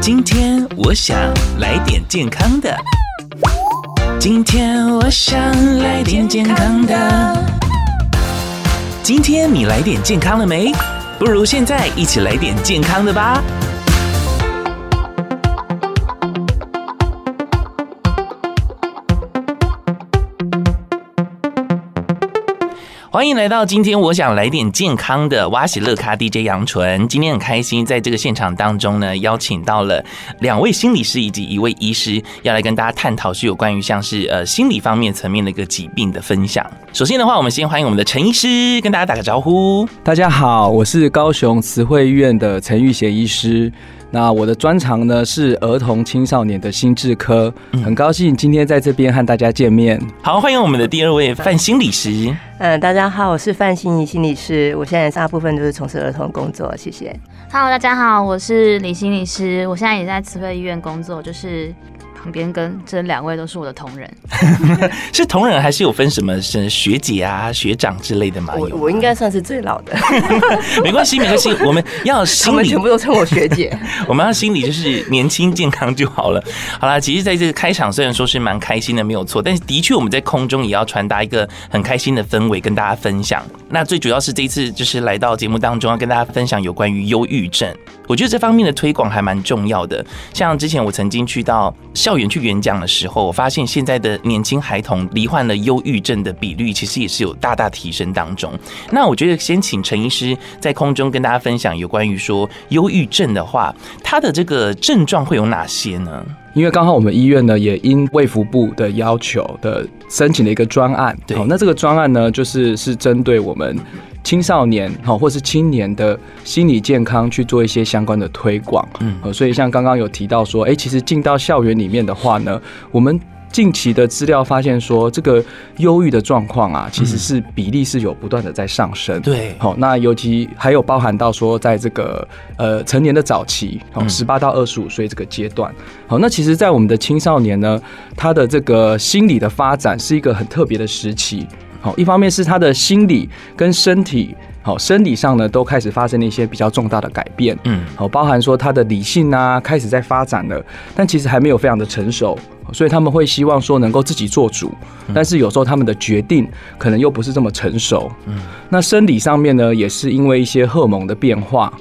今天我想来点健康的。今天我想来点健康的。今天你来点健康了没？不如现在一起来点健康的吧。欢迎来到今天，我想来点健康的挖喜乐咖 DJ 杨纯。今天很开心，在这个现场当中呢，邀请到了两位心理师以及一位医师，要来跟大家探讨是有关于像是呃心理方面层面的一个疾病的分享。首先的话，我们先欢迎我们的陈医师，跟大家打个招呼。大家好，我是高雄慈惠医院的陈玉贤医师。那我的专长呢是儿童青少年的心智科，很高兴今天在这边和大家见面。好，欢迎我们的第二位范心理师。嗯，大家好，我是范心怡心理师，我现在大部分都是从事儿童工作，谢谢。Hello，大家好，我是李心理师，我现在也在慈惠医院工作，就是。旁边跟这两位都是我的同仁，是同仁还是有分什么是学姐啊、学长之类的吗？我我应该算是最老的，没关系没关系，我们要心理，他们全部都称我学姐，我们要心理就是年轻健康就好了。好啦，其实在这个开场虽然说是蛮开心的，没有错，但是的确我们在空中也要传达一个很开心的氛围跟大家分享。那最主要是这一次就是来到节目当中要跟大家分享有关于忧郁症，我觉得这方面的推广还蛮重要的。像之前我曾经去到校。校园去演讲的时候，我发现现在的年轻孩童罹患了忧郁症的比率，其实也是有大大提升当中。那我觉得先请陈医师在空中跟大家分享有关于说忧郁症的话，它的这个症状会有哪些呢？因为刚好我们医院呢也因卫福部的要求的申请了一个专案，对，那这个专案呢就是是针对我们。青少年好，或是青年的心理健康去做一些相关的推广，嗯，所以像刚刚有提到说，哎，其实进到校园里面的话呢，我们近期的资料发现说，这个忧郁的状况啊，其实是比例是有不断的在上升，对，好，那尤其还有包含到说，在这个呃成年的早期，哦，十八到二十五岁这个阶段，好，那其实，在我们的青少年呢，他的这个心理的发展是一个很特别的时期。好，一方面是他的心理跟身体，好，生理上呢都开始发生了一些比较重大的改变，嗯，好，包含说他的理性啊开始在发展了，但其实还没有非常的成熟，所以他们会希望说能够自己做主，但是有时候他们的决定可能又不是这么成熟，嗯，那生理上面呢也是因为一些荷尔蒙的变化。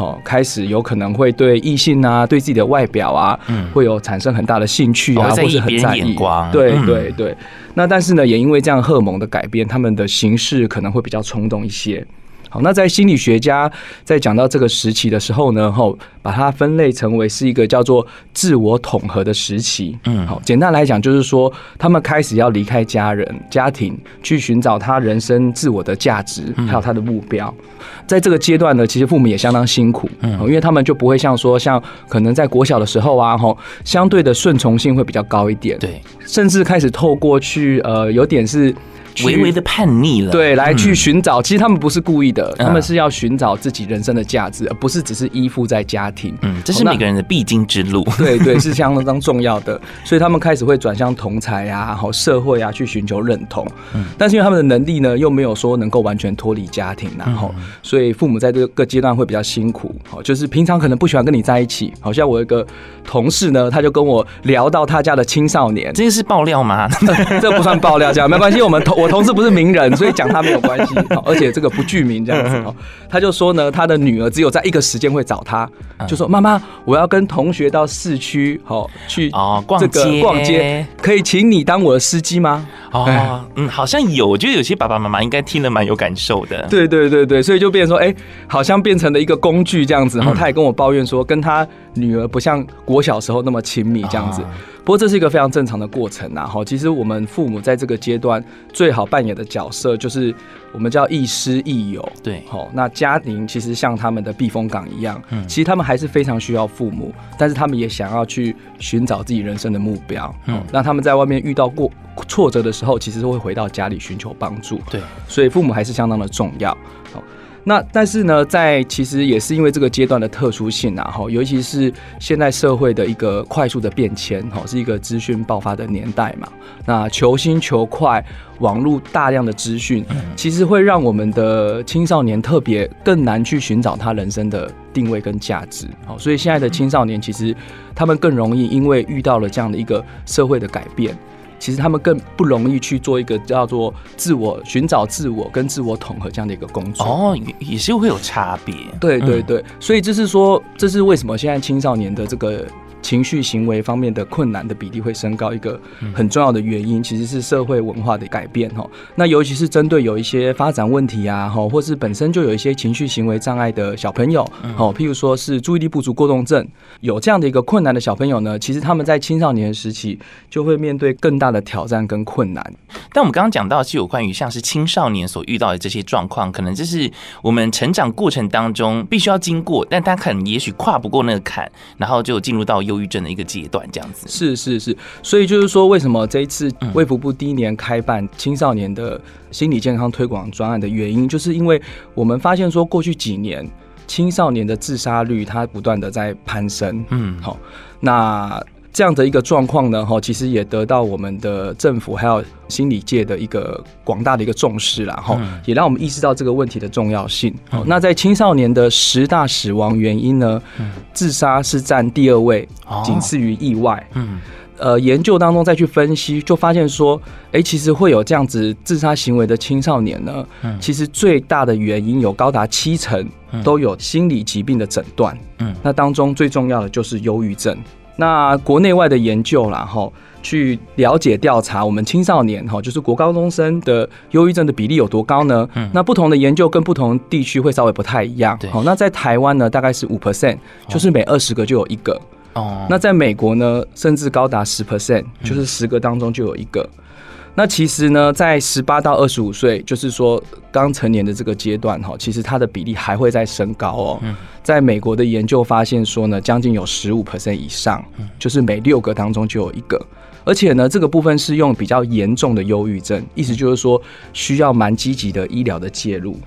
哦，开始有可能会对异性啊，对自己的外表啊，嗯，会有产生很大的兴趣啊，或是很在意。对对对。那但是呢，也因为这样荷尔蒙的改变，他们的行事可能会比较冲动一些。好，那在心理学家在讲到这个时期的时候呢，吼把它分类成为是一个叫做自我统合的时期。嗯，好，简单来讲就是说，他们开始要离开家人、家庭，去寻找他人生自我的价值，还有他的目标。在这个阶段呢，其实父母也相当辛苦，嗯，因为他们就不会像说，像可能在国小的时候啊，吼，相对的顺从性会比较高一点，对，甚至开始透过去，呃，有点是。微微的叛逆了，对，来去寻找。其实他们不是故意的，他们是要寻找自己人生的价值，而不是只是依附在家庭。嗯，这是每个人的必经之路。对对，是相当重要的。所以他们开始会转向同才啊，然后社会啊，去寻求认同。嗯，但是因为他们的能力呢，又没有说能够完全脱离家庭，然后，所以父母在这个阶段会比较辛苦。好，就是平常可能不喜欢跟你在一起。好像我有一个同事呢，他就跟我聊到他家的青少年，这是爆料吗？这不算爆料，这样没关系。我们同我。同事不是名人，所以讲他没有关系。而且这个不具名这样子哦。他就说呢，他的女儿只有在一个时间会找他，就说妈妈，我要跟同学到市区好去哦逛街逛街，可以请你当我的司机吗？哦，嗯，好像有，我觉得有些爸爸妈妈应该听了蛮有感受的。对对对对，所以就变成说，哎，好像变成了一个工具这样子。然后他也跟我抱怨说，跟他女儿不像国小时候那么亲密这样子。不过这是一个非常正常的过程呐，哈，其实我们父母在这个阶段最好扮演的角色就是我们叫亦师亦友，对，好，那家庭其实像他们的避风港一样，嗯，其实他们还是非常需要父母，但是他们也想要去寻找自己人生的目标，嗯，那他们在外面遇到过挫折的时候，其实会回到家里寻求帮助，对，所以父母还是相当的重要，好。那但是呢，在其实也是因为这个阶段的特殊性啊，哈，尤其是现在社会的一个快速的变迁，哈，是一个资讯爆发的年代嘛。那求新求快，网络大量的资讯，其实会让我们的青少年特别更难去寻找他人生的定位跟价值。好，所以现在的青少年其实他们更容易因为遇到了这样的一个社会的改变。其实他们更不容易去做一个叫做自我寻找自我跟自我统合这样的一个工作哦，也是会有差别。对对对，所以这是说，这是为什么现在青少年的这个。情绪行为方面的困难的比例会升高，一个很重要的原因其实是社会文化的改变哈。那尤其是针对有一些发展问题啊，哈，或是本身就有一些情绪行为障碍的小朋友，哦，譬如说是注意力不足过动症，有这样的一个困难的小朋友呢，其实他们在青少年时期就会面对更大的挑战跟困难。但我们刚刚讲到是有关于像是青少年所遇到的这些状况，可能就是我们成长过程当中必须要经过，但他可能也许跨不过那个坎，然后就进入到。忧郁症的一个阶段，这样子。是是是，所以就是说，为什么这一次卫福部第一年开办青少年的心理健康推广专案的原因，就是因为我们发现说，过去几年青少年的自杀率它不断的在攀升，嗯，好，那。这样的一个状况呢，哈，其实也得到我们的政府还有心理界的一个广大的一个重视啦，哈，也让我们意识到这个问题的重要性。那在青少年的十大死亡原因呢，自杀是占第二位，仅次于意外。嗯，呃，研究当中再去分析，就发现说，哎，其实会有这样子自杀行为的青少年呢，其实最大的原因有高达七成都有心理疾病的诊断。嗯，那当中最重要的就是忧郁症。那国内外的研究啦，哈，去了解调查我们青少年哈，就是国高中生的忧郁症的比例有多高呢？嗯，那不同的研究跟不同地区会稍微不太一样。好，那在台湾呢，大概是五 percent，就是每二十个就有一个。哦，那在美国呢，甚至高达十 percent，就是十个当中就有一个。那其实呢，在十八到二十五岁，就是说刚成年的这个阶段哈，其实它的比例还会再升高哦。在美国的研究发现说呢，将近有十五 percent 以上，就是每六个当中就有一个。而且呢，这个部分是用比较严重的忧郁症，意思就是说需要蛮积极的医疗的介入。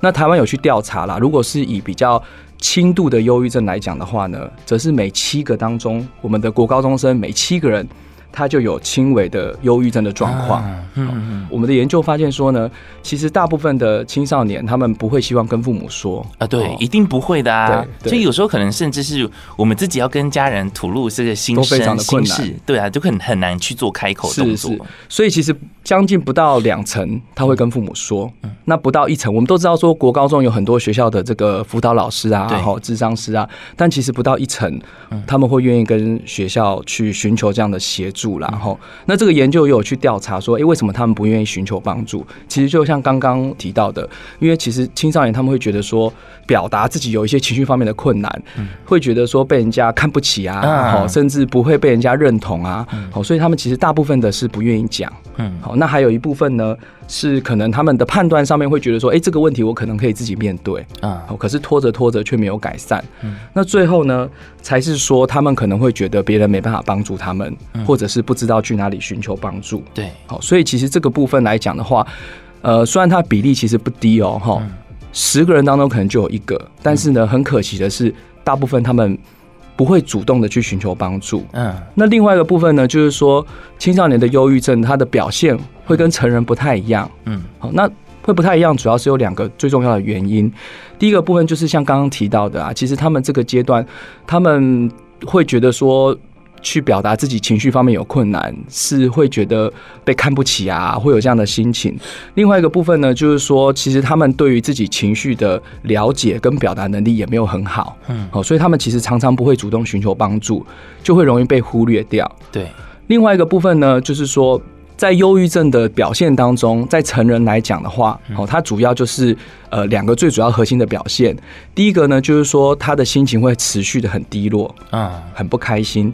那台湾有去调查啦，如果是以比较轻度的忧郁症来讲的话呢，则是每七个当中，我们的国高中生每七个人。他就有轻微的忧郁症的状况。嗯嗯，我们的研究发现说呢，其实大部分的青少年他们不会希望跟父母说啊，对，一定不会的啊。所以有时候可能甚至是我们自己要跟家人吐露这个心声，都非常的困难。对啊，就很很难去做开口动作。所以其实将近不到两成他会跟父母说，那不到一成，我们都知道说国高中有很多学校的这个辅导老师啊，然后智商师啊，但其实不到一成他们会愿意跟学校去寻求这样的协助。然后，那这个研究也有去调查说，哎，为什么他们不愿意寻求帮助？其实就像刚刚提到的，因为其实青少年他们会觉得说，表达自己有一些情绪方面的困难，会觉得说被人家看不起啊，好，甚至不会被人家认同啊，好，所以他们其实大部分的是不愿意讲。嗯，好，那还有一部分呢，是可能他们的判断上面会觉得说，哎，这个问题我可能可以自己面对啊，可是拖着拖着却没有改善。嗯，那最后呢，才是说他们可能会觉得别人没办法帮助他们，或者是不知道去哪里寻求帮助。对，好，所以其实这个部分来讲的话，呃，虽然它比例其实不低哦，哈，十个人当中可能就有一个，但是呢，很可惜的是，大部分他们。不会主动的去寻求帮助。嗯，那另外一个部分呢，就是说青少年的忧郁症，它的表现会跟成人不太一样。嗯，好，那会不太一样，主要是有两个最重要的原因。第一个部分就是像刚刚提到的啊，其实他们这个阶段，他们会觉得说。去表达自己情绪方面有困难，是会觉得被看不起啊，会有这样的心情。另外一个部分呢，就是说，其实他们对于自己情绪的了解跟表达能力也没有很好，嗯，好，所以他们其实常常不会主动寻求帮助，就会容易被忽略掉。对，另外一个部分呢，就是说，在忧郁症的表现当中，在成人来讲的话，哦，它主要就是呃两个最主要核心的表现。第一个呢，就是说他的心情会持续的很低落，嗯，很不开心。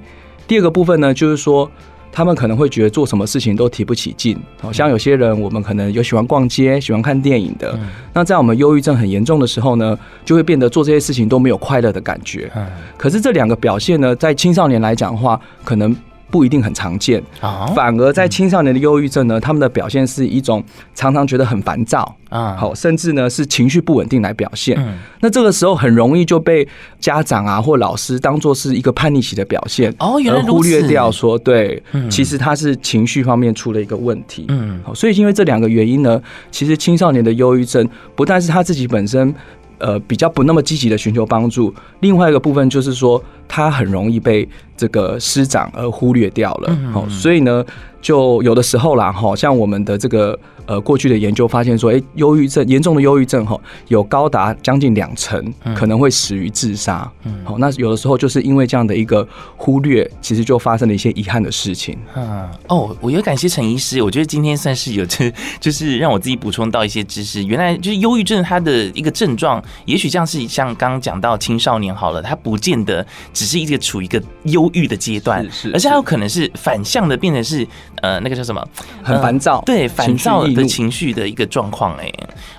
第二个部分呢，就是说他们可能会觉得做什么事情都提不起劲，好像有些人，我们可能有喜欢逛街、喜欢看电影的。那在我们忧郁症很严重的时候呢，就会变得做这些事情都没有快乐的感觉。可是这两个表现呢，在青少年来讲的话，可能不一定很常见，哦，反而在青少年的忧郁症呢，他们的表现是一种常常觉得很烦躁。啊，好，甚至呢是情绪不稳定来表现。那这个时候很容易就被家长啊或老师当做是一个叛逆期的表现哦，原来如此，而忽略掉说对，其实他是情绪方面出了一个问题。嗯，好，所以因为这两个原因呢，其实青少年的忧郁症不但是他自己本身。呃，比较不那么积极的寻求帮助。另外一个部分就是说，他很容易被这个师长而忽略掉了。好，所以呢，就有的时候啦，哈，像我们的这个。呃，过去的研究发现说，哎、欸，忧郁症严重的忧郁症哈，有高达将近两成可能会死于自杀。嗯，好，那有的时候就是因为这样的一个忽略，其实就发生了一些遗憾的事情。嗯，哦，我也感谢陈医师，我觉得今天算是有这，就是让我自己补充到一些知识。原来就是忧郁症它的一个症状，也许像是像刚刚讲到青少年好了，它不见得只是一个处于一个忧郁的阶段，是，是，而且它有可能是反向的，变成是呃那个叫什么，很烦躁，对，烦躁。的情绪的一个状况，哎，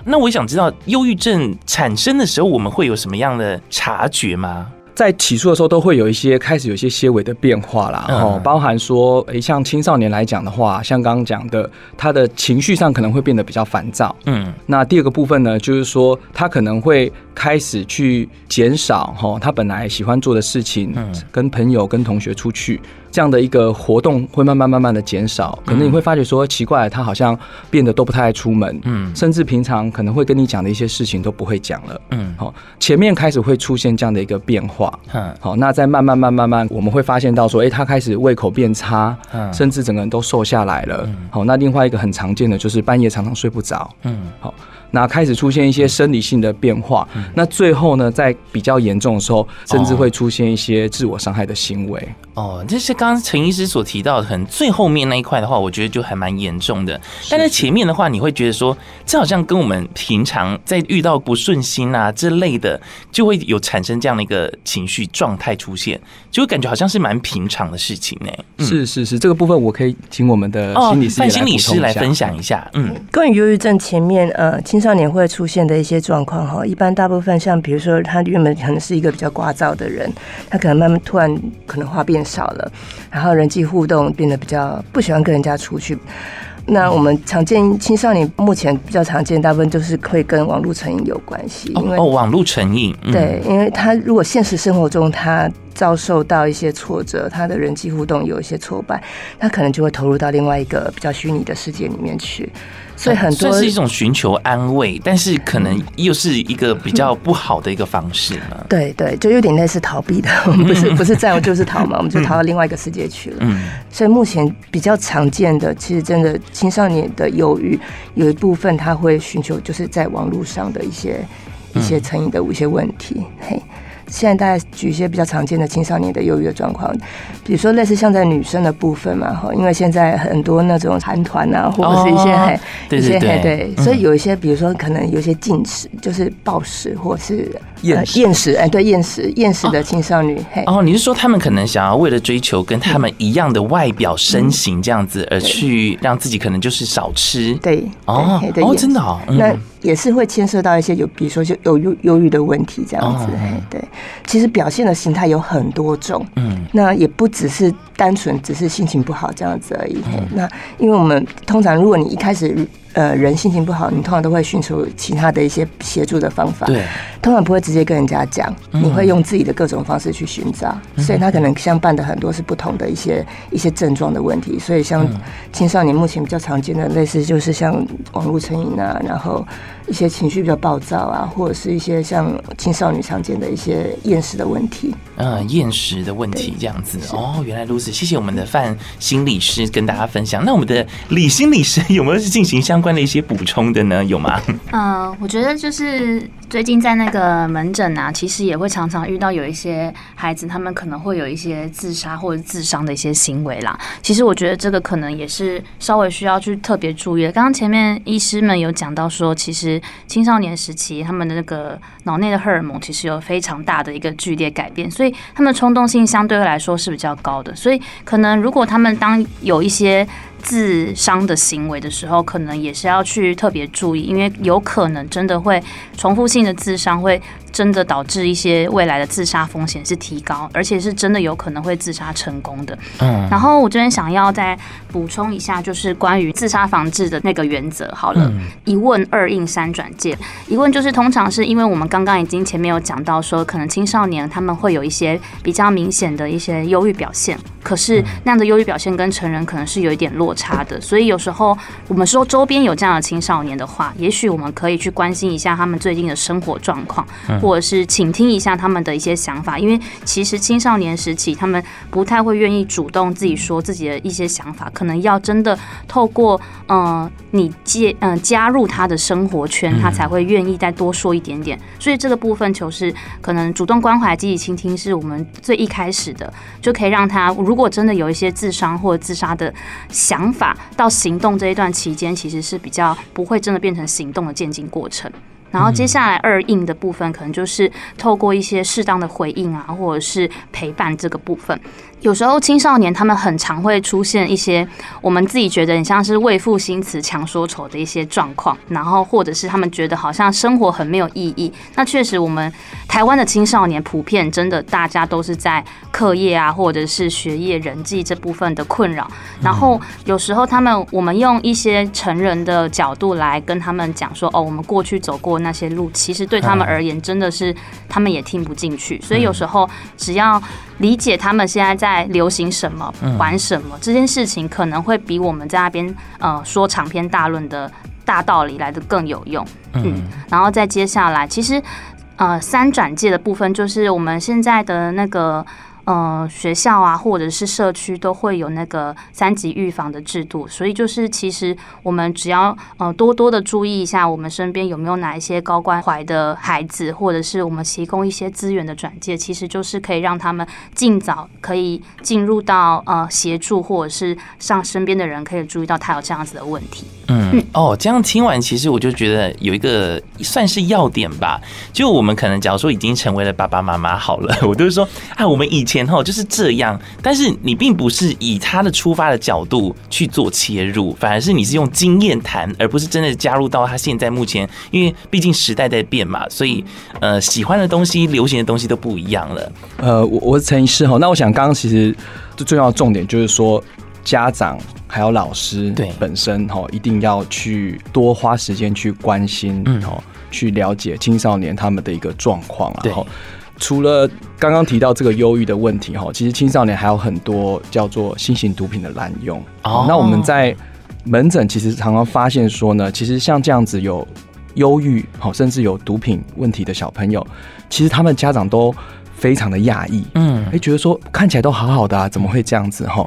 那我想知道，忧郁症产生的时候，我们会有什么样的察觉吗？在起初的时候，都会有一些开始有一些些微的变化啦，哦，包含说，诶，像青少年来讲的话，像刚刚讲的，他的情绪上可能会变得比较烦躁，嗯，那第二个部分呢，就是说他可能会开始去减少哈，他本来喜欢做的事情，嗯，跟朋友、跟同学出去。这样的一个活动会慢慢慢慢的减少，可能你会发觉说奇怪，他好像变得都不太爱出门，嗯，甚至平常可能会跟你讲的一些事情都不会讲了，嗯，好，前面开始会出现这样的一个变化，嗯，好，那再慢慢慢慢慢，我们会发现到说，哎，他开始胃口变差，嗯，甚至整个人都瘦下来了，好，那另外一个很常见的就是半夜常常睡不着，嗯，好。那开始出现一些生理性的变化，嗯、那最后呢，在比较严重的时候，甚至会出现一些自我伤害的行为。哦，这是刚刚陈医师所提到的，很最后面那一块的话，我觉得就还蛮严重的。但在前面的话，你会觉得说，这好像跟我们平常在遇到不顺心啊这类的，就会有产生这样的一个情绪状态出现，就会感觉好像是蛮平常的事情呢。嗯、是是是，这个部分我可以请我们的心理师心理师来分享一下。嗯，关于忧郁症前面呃青少年会出现的一些状况哈，一般大部分像比如说他原本可能是一个比较聒噪的人，他可能慢慢突然可能话变少了，然后人际互动变得比较不喜欢跟人家出去。那我们常见青少年目前比较常见，大部分就是会跟网络成瘾有关系，因为哦，网络成瘾，对，因为他如果现实生活中他遭受到一些挫折，他的人际互动有一些挫败，他可能就会投入到另外一个比较虚拟的世界里面去。所以很多这是一种寻求安慰，但是可能又是一个比较不好的一个方式嘛。对对，就有点类似逃避的，我们不是不是占有就是逃嘛，我们就逃到另外一个世界去了。嗯，所以目前比较常见的，其实真的青少年的忧郁，有一部分他会寻求就是在网络上的一些一些成瘾的一些问题。嘿。现在大家举一些比较常见的青少年的忧郁的状况，比如说类似像在女生的部分嘛，哈，因为现在很多那种韩团啊，或者是一些嘿，一些嘿，对，所以有一些比如说可能有一些进食，就是暴食或是厌厌食，哎，对，厌食厌食的青少年，嘿，哦，你是说他们可能想要为了追求跟他们一样的外表身形这样子，而去让自己可能就是少吃，对，哦，哦，真的哦，那。也是会牵涉到一些有，比如说就有忧忧郁的问题这样子，哦，对，其实表现的形态有很多种，嗯，那也不只是单纯只是心情不好这样子而已。那因为我们通常如果你一开始。呃，人心情不好，你通常都会寻求其他的一些协助的方法。对，通常不会直接跟人家讲，你会用自己的各种方式去寻找。所以他可能相伴的很多是不同的一些一些症状的问题。所以像青少年目前比较常见的，类似就是像网络成瘾啊，然后一些情绪比较暴躁啊，或者是一些像青少年常见的一些厌食的问题。嗯，厌食的问题这样子。哦，原来如此，谢谢我们的范心理师跟大家分享。那我们的李心理师有没有去进行相关的一些补充的呢？有吗？嗯，我觉得就是。最近在那个门诊啊，其实也会常常遇到有一些孩子，他们可能会有一些自杀或者自伤的一些行为啦。其实我觉得这个可能也是稍微需要去特别注意的。刚刚前面医师们有讲到说，其实青少年时期他们的那个脑内的荷尔蒙其实有非常大的一个剧烈改变，所以他们的冲动性相对来说是比较高的。所以可能如果他们当有一些自伤的行为的时候，可能也是要去特别注意，因为有可能真的会重复性的自伤，会真的导致一些未来的自杀风险是提高，而且是真的有可能会自杀成功的。嗯，然后我这边想要再补充一下，就是关于自杀防治的那个原则。好了，一问二应三转介。一问就是通常是因为我们刚刚已经前面有讲到说，可能青少年他们会有一些比较明显的一些忧郁表现，可是那样的忧郁表现跟成人可能是有一点落差的，所以有时候我们说周边有这样的青少年的话，也许我们可以去关心一下他们最近的生活状况，或者是倾听一下他们的一些想法，因为其实青少年时期他们不太会愿意主动自己说自己的一些想法，可能要真的透过嗯你介嗯加入他的生活圈，他才会愿意再多说一点点。所以这个部分就是可能主动关怀、积极倾听是我们最一开始的，就可以让他如果真的有一些自伤或者自杀的。想法到行动这一段期间，其实是比较不会真的变成行动的渐进过程。然后接下来二应的部分，可能就是透过一些适当的回应啊，或者是陪伴这个部分。有时候青少年他们很常会出现一些我们自己觉得很像是为赋新词强说愁的一些状况，然后或者是他们觉得好像生活很没有意义。那确实，我们台湾的青少年普遍真的大家都是在课业啊，或者是学业、人际这部分的困扰。然后有时候他们我们用一些成人的角度来跟他们讲说，哦，我们过去走过那些路，其实对他们而言真的是他们也听不进去。所以有时候只要理解他们现在在。在流行什么，玩什么，这件事情可能会比我们在那边呃说长篇大论的大道理来的更有用。嗯，然后再接下来，其实呃三转介的部分就是我们现在的那个。呃，学校啊，或者是社区都会有那个三级预防的制度，所以就是其实我们只要呃多多的注意一下，我们身边有没有哪一些高关怀的孩子，或者是我们提供一些资源的转介，其实就是可以让他们尽早可以进入到呃协助，或者是让身边的人可以注意到他有这样子的问题。嗯，哦，这样听完，其实我就觉得有一个算是要点吧。就我们可能假如说已经成为了爸爸妈妈好了，我都是说啊，我们以前哈就是这样，但是你并不是以他的出发的角度去做切入，反而是你是用经验谈，而不是真的加入到他现在目前，因为毕竟时代在变嘛，所以呃，喜欢的东西、流行的东西都不一样了。呃，我我是陈医师哈，那我想刚刚其实最重要的重点就是说。家长还有老师对本身哈，一定要去多花时间去关心，嗯，去了解青少年他们的一个状况。然后，除了刚刚提到这个忧郁的问题哈，其实青少年还有很多叫做新型毒品的滥用。哦，那我们在门诊其实常常发现说呢，其实像这样子有忧郁好，甚至有毒品问题的小朋友，其实他们家长都非常的讶异，嗯，哎，觉得说看起来都好好的啊，怎么会这样子哈？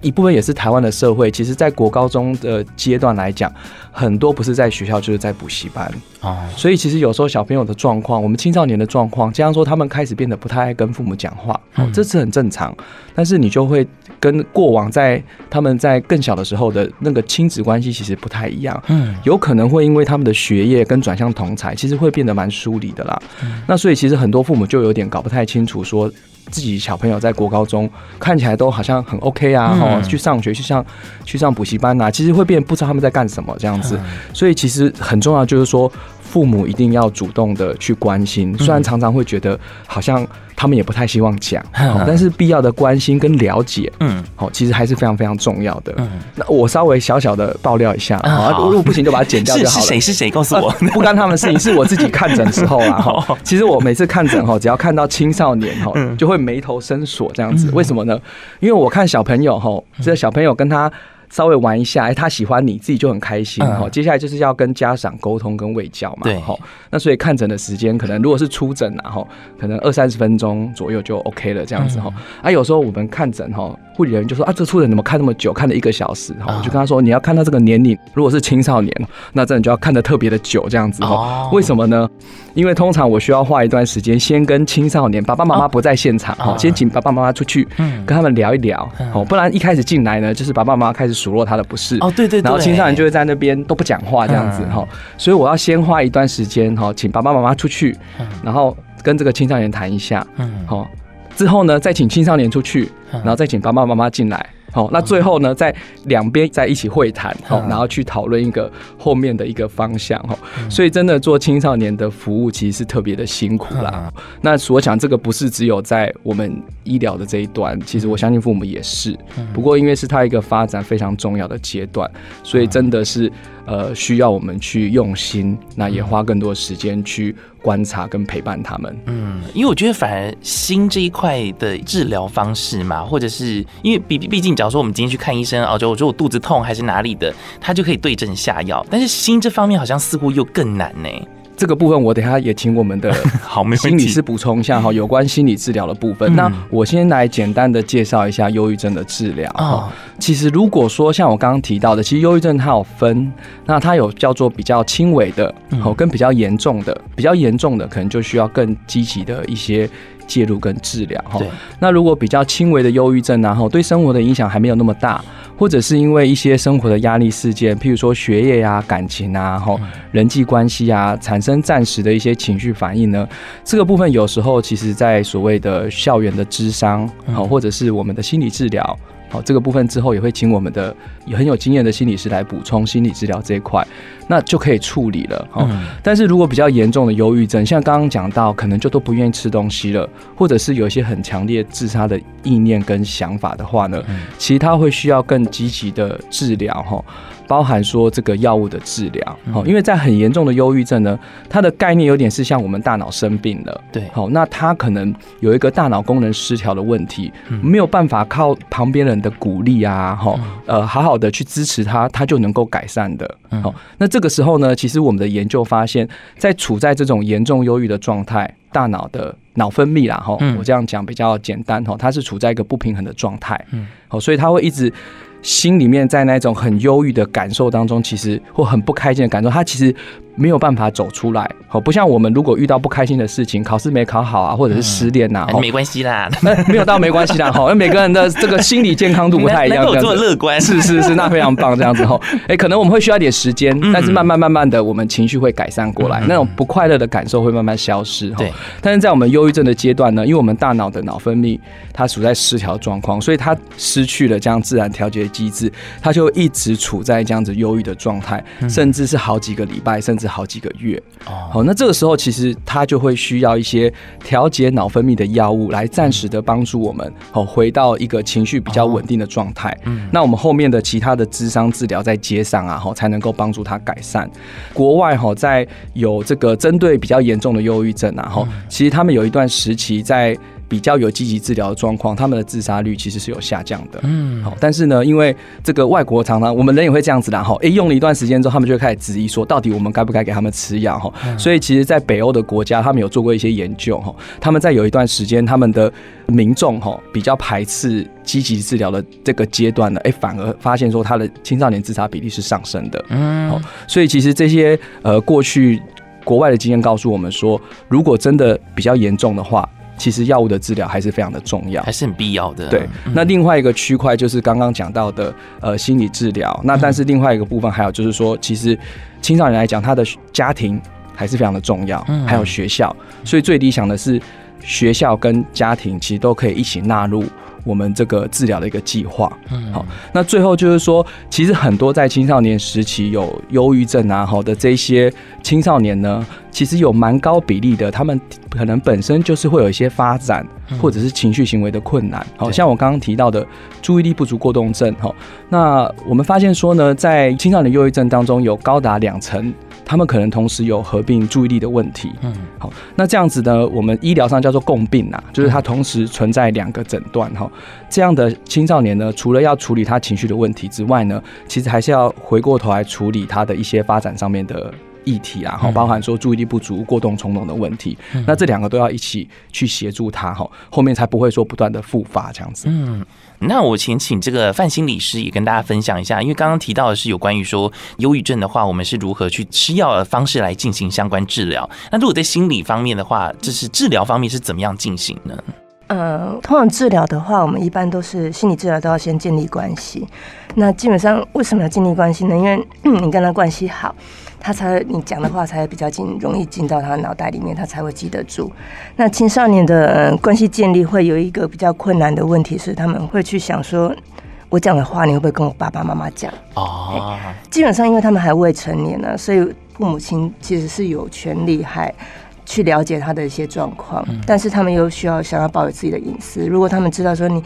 一部分也是台湾的社会，其实，在国高中的阶段来讲，很多不是在学校，就是在补习班啊。所以，其实有时候小朋友的状况，我们青少年的状况，这样说他们开始变得不太爱跟父母讲话，哦，这是很正常。但是，你就会跟过往在他们在更小的时候的那个亲子关系其实不太一样。嗯，有可能会因为他们的学业跟转向同才，其实会变得蛮疏离的啦。那所以，其实很多父母就有点搞不太清楚说。自己小朋友在国高中看起来都好像很 OK 啊，哦，去上学去上去上补习班呐，其实会变不知道他们在干什么这样子，所以其实很重要就是说。父母一定要主动的去关心，虽然常常会觉得好像他们也不太希望讲，但是必要的关心跟了解，嗯，好，其实还是非常非常重要的。嗯，那我稍微小小的爆料一下，好，如果不行就把它剪掉就好了。是谁？是谁？告诉我，不干他们事情，是我自己看诊的时候啊。哈，其实我每次看诊哈，只要看到青少年哈，就会眉头深锁这样子。为什么呢？因为我看小朋友哈，这个小朋友跟他。稍微玩一下，哎，他喜欢你自己就很开心哈。嗯、接下来就是要跟家长沟通跟喂教嘛，对，那所以看诊的时间可能如果是出诊啊，哈，可能二三十分钟左右就 OK 了这样子哈。嗯、啊，有时候我们看诊哈，护理人员就说啊，这出人怎么看那么久，看了一个小时哈。我就跟他说，你要看到这个年龄，如果是青少年，那真的就要看的特别的久这样子哈。哦、为什么呢？因为通常我需要花一段时间，先跟青少年爸爸妈妈不在现场哈，哦、先请爸爸妈妈出去，跟他们聊一聊，哦，不然一开始进来呢，就是爸爸妈妈开始。数落他的不是哦，对对，然后青少年就会在那边都不讲话这样子哈，所以我要先花一段时间哈，请爸爸妈妈出去，然后跟这个青少年谈一下，嗯，好，之后呢再请青少年出去，然后再请爸爸妈妈进来，好，那最后呢，在两边在一起会谈，好，然后去讨论一个后面的一个方向，哈。所以真的做青少年的服务其实是特别的辛苦啦。那我想这个不是只有在我们医疗的这一端，其实我相信父母也是。不过因为是他一个发展非常重要的阶段，所以真的是。呃，需要我们去用心，那也花更多时间去观察跟陪伴他们。嗯，因为我觉得反而心这一块的治疗方式嘛，或者是因为毕毕竟，假如说我们今天去看医生，哦，就我说我肚子痛还是哪里的，他就可以对症下药。但是心这方面好像似乎又更难呢。这个部分我等下也请我们的 好心理师补充一下哈，有关心理治疗的部分。那我先来简单的介绍一下忧郁症的治疗。哦，其实如果说像我刚刚提到的，其实忧郁症它有分，那它有叫做比较轻微的，哦，跟比较严重的，比较严重的可能就需要更积极的一些。介入跟治疗哈，那如果比较轻微的忧郁症，然后对生活的影响还没有那么大，或者是因为一些生活的压力事件，譬如说学业呀、感情啊、哈人际关系啊，产生暂时的一些情绪反应呢，这个部分有时候其实在所谓的校园的智商，好，或者是我们的心理治疗。好，这个部分之后也会请我们的有很有经验的心理师来补充心理治疗这一块，那就可以处理了。好，但是如果比较严重的忧郁症，像刚刚讲到，可能就都不愿意吃东西了，或者是有一些很强烈自杀的意念跟想法的话呢，其实他会需要更积极的治疗哈。包含说这个药物的治疗，好，因为在很严重的忧郁症呢，它的概念有点是像我们大脑生病了，对，好，那它可能有一个大脑功能失调的问题，没有办法靠旁边人的鼓励啊，哈，呃，好好的去支持他，他就能够改善的，好，那这个时候呢，其实我们的研究发现，在处在这种严重忧郁的状态，大脑的脑分泌啦，哈，我这样讲比较简单，哈，它是处在一个不平衡的状态，嗯，好，所以它会一直。心里面在那种很忧郁的感受当中，其实或很不开心的感受，他其实。没有办法走出来，好，不像我们如果遇到不开心的事情，考试没考好啊，或者是失恋呐，没关系啦，没有到没关系啦，好，因为每个人的 这个心理健康度不太一样，这么乐观，是是是，那非常棒，这样子哈，哎，可能我们会需要一点时间，但是慢慢慢慢的，我们情绪会改善过来，那种不快乐的感受会慢慢消失，对。但是在我们忧郁症的阶段呢，因为我们大脑的脑分泌它处在失调状况，所以它失去了这样自然调节机制，它就一直处在这样子忧郁的状态，甚至是好几个礼拜，甚至好几个月。好，那这个时候其实他就会需要一些调节脑分泌的药物来暂时的帮助我们，好，回到一个情绪比较稳定的状态。嗯，那我们后面的其他的智商治疗在街上啊，哈，才能够帮助他改善。国外哈，在有这个针对比较严重的忧郁症啊，哈，其实他们有一段时期在。比较有积极治疗的状况，他们的自杀率其实是有下降的。嗯，好，但是呢，因为这个外国常常我们人也会这样子啦哈，哎，用了一段时间之后，他们就会开始质疑说，到底我们该不该给他们吃药哈？所以，其实，在北欧的国家，他们有做过一些研究哈，他们在有一段时间，他们的民众哈比较排斥积极治疗的这个阶段呢，哎，反而发现说，他的青少年自杀比例是上升的。嗯，好，所以其实这些呃过去国外的经验告诉我们说，如果真的比较严重的话。其实药物的治疗还是非常的重要，还是很必要的。对，那另外一个区块就是刚刚讲到的呃心理治疗。那但是另外一个部分还有就是说，其实青少年来讲，他的家庭还是非常的重要，还有学校。所以最理想的是学校跟家庭其实都可以一起纳入。我们这个治疗的一个计划，嗯，好，那最后就是说，其实很多在青少年时期有忧郁症啊，好的这些青少年呢，其实有蛮高比例的，他们可能本身就是会有一些发展或者是情绪行为的困难，好像我刚刚提到的注意力不足过动症，哈，那我们发现说呢，在青少年忧郁症当中有高达两成。他们可能同时有合并注意力的问题。嗯，好，那这样子呢，我们医疗上叫做共病啊，就是它同时存在两个诊断哈。这样的青少年呢，除了要处理他情绪的问题之外呢，其实还是要回过头来处理他的一些发展上面的议题啊，哈，包含说注意力不足、过动冲动的问题。那这两个都要一起去协助他哈，后面才不会说不断的复发这样子。嗯。那我请请这个范心理师也跟大家分享一下，因为刚刚提到的是有关于说忧郁症的话，我们是如何去吃药的方式来进行相关治疗。那如果在心理方面的话，就是治疗方面是怎么样进行呢？呃，通常治疗的话，我们一般都是心理治疗都要先建立关系。那基本上为什么要建立关系呢？因为 你跟他关系好。他才你讲的话才比较进，容易进到他脑袋里面，他才会记得住。那青少年的关系建立会有一个比较困难的问题是，他们会去想说，我讲的话，你会不会跟我爸爸妈妈讲？哦，基本上因为他们还未成年呢，所以父母亲其实是有权利还去了解他的一些状况，嗯、但是他们又需要想要保有自己的隐私。如果他们知道说你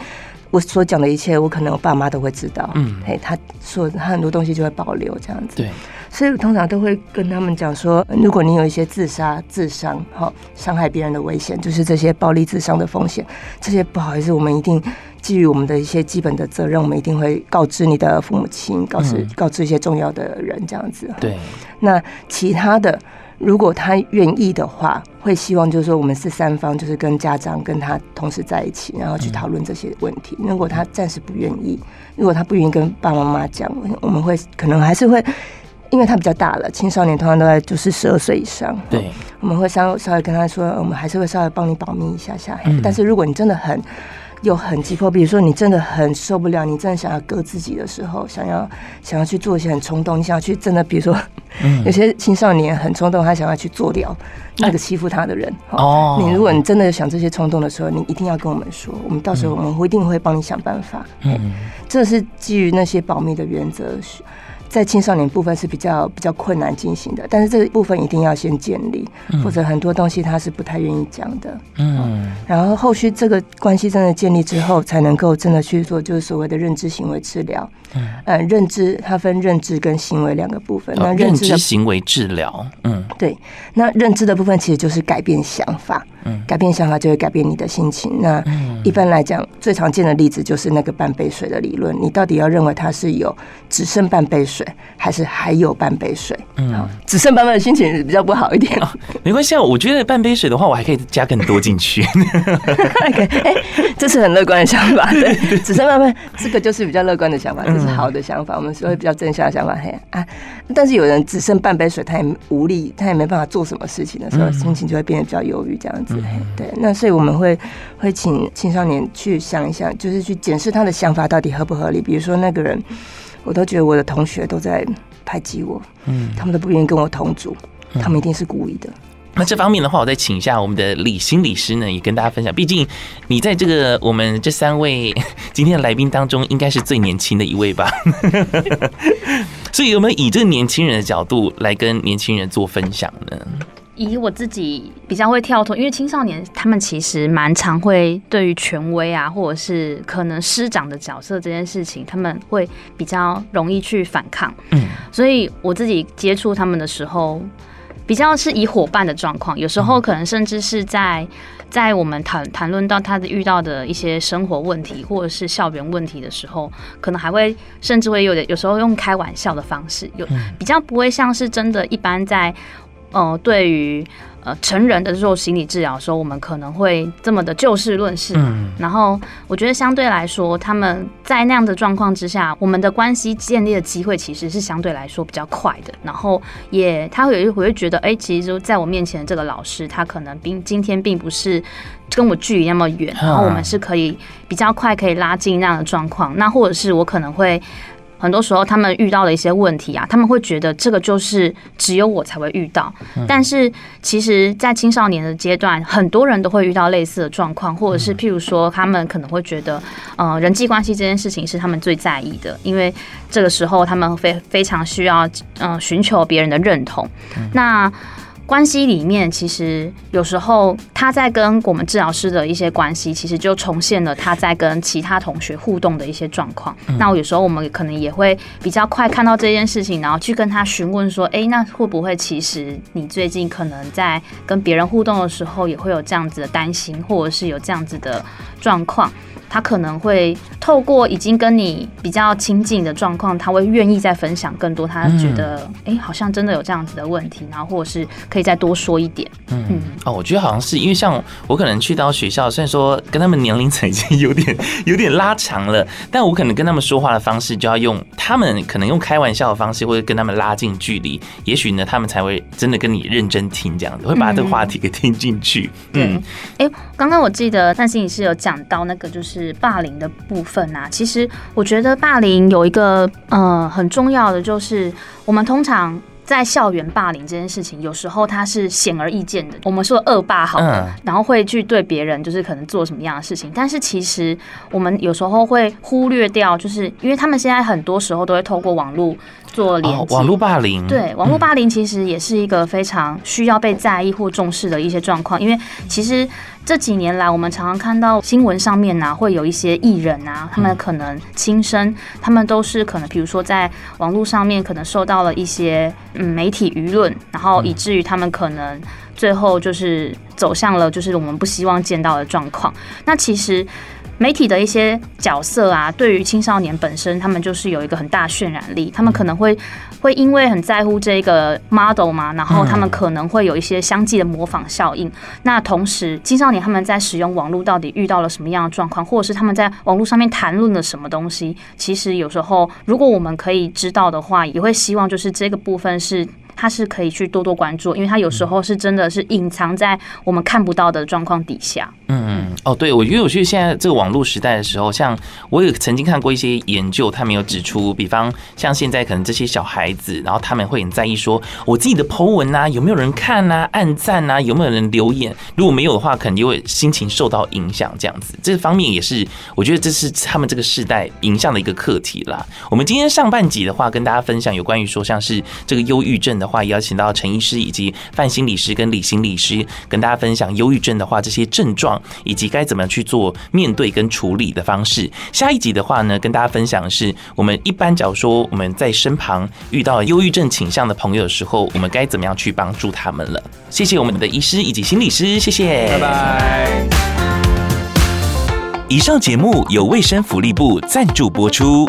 我所讲的一切，我可能我爸妈都会知道，嗯，嘿，他说他很多东西就会保留这样子，对。所以我通常都会跟他们讲说，如果你有一些自杀、自伤、哈伤害别人的危险，就是这些暴力自伤的风险，这些不好意思，我们一定基于我们的一些基本的责任，我们一定会告知你的父母亲，告知告知一些重要的人，这样子。对。那其他的，如果他愿意的话，会希望就是说我们是三方，就是跟家长跟他同时在一起，然后去讨论这些问题。如果他暂时不愿意，如果他不愿意跟爸爸妈妈讲，我们会可能还是会。因为他比较大了，青少年通常都在就是十二岁以上。对，我们会稍稍微跟他说，我们还是会稍微帮你保密一下下。嗯、但是如果你真的很有很急迫，比如说你真的很受不了，你真的想要割自己的时候，想要想要去做一些很冲动，你想要去真的，比如说，嗯、有些青少年很冲动，他想要去做掉那个欺负他的人。哦，你如果你真的想这些冲动的时候，你一定要跟我们说，我们到时候我们会一定会帮你想办法。嗯，这是基于那些保密的原则。在青少年部分是比较比较困难进行的，但是这个部分一定要先建立，或者很多东西他是不太愿意讲的。嗯，然后后续这个关系真的建立之后，才能够真的去做，就是所谓的认知行为治疗。嗯，呃，认知它分认知跟行为两个部分。那认知行为治疗，嗯，对，那认知的部分其实就是改变想法。嗯，改变想法就会改变你的心情。那一般来讲，最常见的例子就是那个半杯水的理论。你到底要认为它是有只剩半杯水，还是还有半杯水？嗯，只剩半杯的心情比较不好一点。没关系啊，我觉得半杯水的话，我还可以加更多进去。OK，哎，这是很乐观的想法。对，只剩半杯，这个就是比较乐观的想法，这是好的想法。我们说会比较正向的想法。嘿啊，但是有人只剩半杯水，他也无力，他也没办法做什么事情的时候，心情就会变得比较忧郁，这样子。对，那所以我们会会请青少年去想一想，就是去检视他的想法到底合不合理。比如说那个人，我都觉得我的同学都在排挤我，嗯，他们都不愿意跟我同组，他们一定是故意的。那这方面的话，我再请一下我们的李心理师呢，也跟大家分享。毕竟你在这个我们这三位 今天的来宾当中，应该是最年轻的一位吧？所以有没有以这个年轻人的角度来跟年轻人做分享呢？以我自己比较会跳脱，因为青少年他们其实蛮常会对于权威啊，或者是可能师长的角色这件事情，他们会比较容易去反抗。嗯，所以我自己接触他们的时候，比较是以伙伴的状况，有时候可能甚至是在在我们谈谈论到他的遇到的一些生活问题或者是校园问题的时候，可能还会甚至会有点有时候用开玩笑的方式，有比较不会像是真的一般在。呃，对于呃成人的做心理治疗的时候，我们可能会这么的就事论事。嗯，然后我觉得相对来说，他们在那样的状况之下，我们的关系建立的机会其实是相对来说比较快的。然后也他会有一回会觉得，哎，其实就在我面前的这个老师，他可能并今天并不是跟我距离那么远，然后我们是可以比较快可以拉近那样的状况。那或者是我可能会。很多时候，他们遇到的一些问题啊，他们会觉得这个就是只有我才会遇到。但是，其实，在青少年的阶段，很多人都会遇到类似的状况，或者是譬如说，他们可能会觉得，呃，人际关系这件事情是他们最在意的，因为这个时候他们非非常需要，嗯、呃，寻求别人的认同。那关系里面，其实有时候他在跟我们治疗师的一些关系，其实就重现了他在跟其他同学互动的一些状况。嗯、那我有时候我们可能也会比较快看到这件事情，然后去跟他询问说：“哎、欸，那会不会其实你最近可能在跟别人互动的时候，也会有这样子的担心，或者是有这样子的状况？”他可能会透过已经跟你比较亲近的状况，他会愿意再分享更多。他觉得，哎、嗯欸，好像真的有这样子的问题，然后或者是可以再多说一点。嗯，嗯哦，我觉得好像是因为像我可能去到学校，虽然说跟他们年龄层已经有点 有点拉长了，但我可能跟他们说话的方式就要用他们可能用开玩笑的方式，或者跟他们拉近距离，也许呢，他们才会真的跟你认真听这样子，会把这个话题给听进去。嗯，哎、嗯，刚刚、欸、我记得但是你是有讲到那个就是。是霸凌的部分啊，其实我觉得霸凌有一个呃很重要的，就是我们通常在校园霸凌这件事情，有时候它是显而易见的。我们说恶霸好了，嗯、然后会去对别人就是可能做什么样的事情，但是其实我们有时候会忽略掉，就是因为他们现在很多时候都会透过网络做连接、哦。网络霸凌，对，网络霸凌其实也是一个非常需要被在意或重视的一些状况，因为其实。这几年来，我们常常看到新闻上面呢，会有一些艺人啊，他们可能轻生，他们都是可能，比如说在网络上面可能受到了一些嗯媒体舆论，然后以至于他们可能最后就是走向了就是我们不希望见到的状况。那其实。媒体的一些角色啊，对于青少年本身，他们就是有一个很大渲染力。他们可能会会因为很在乎这个 model 嘛，然后他们可能会有一些相继的模仿效应。那同时，青少年他们在使用网络到底遇到了什么样的状况，或者是他们在网络上面谈论了什么东西？其实有时候，如果我们可以知道的话，也会希望就是这个部分是。他是可以去多多关注，因为他有时候是真的是隐藏在我们看不到的状况底下。嗯嗯，哦，对，我觉得我觉得现在这个网络时代的时候，像我也曾经看过一些研究，他们有指出，比方像现在可能这些小孩子，然后他们会很在意说，我自己的 po 文啊，有没有人看啊，按赞啊，有没有人留言？如果没有的话，可能就会心情受到影响。这样子，这方面也是我觉得这是他们这个世代影响的一个课题啦。我们今天上半集的话，跟大家分享有关于说像是这个忧郁症的。话邀请到陈医师以及范心理师跟李心理师跟大家分享忧郁症的话这些症状以及该怎么去做面对跟处理的方式。下一集的话呢，跟大家分享的是我们一般假如说我们在身旁遇到忧郁症倾向的朋友的时候，我们该怎么样去帮助他们了。谢谢我们的医师以及心理师，谢谢，拜拜。以上节目由卫生福利部赞助播出。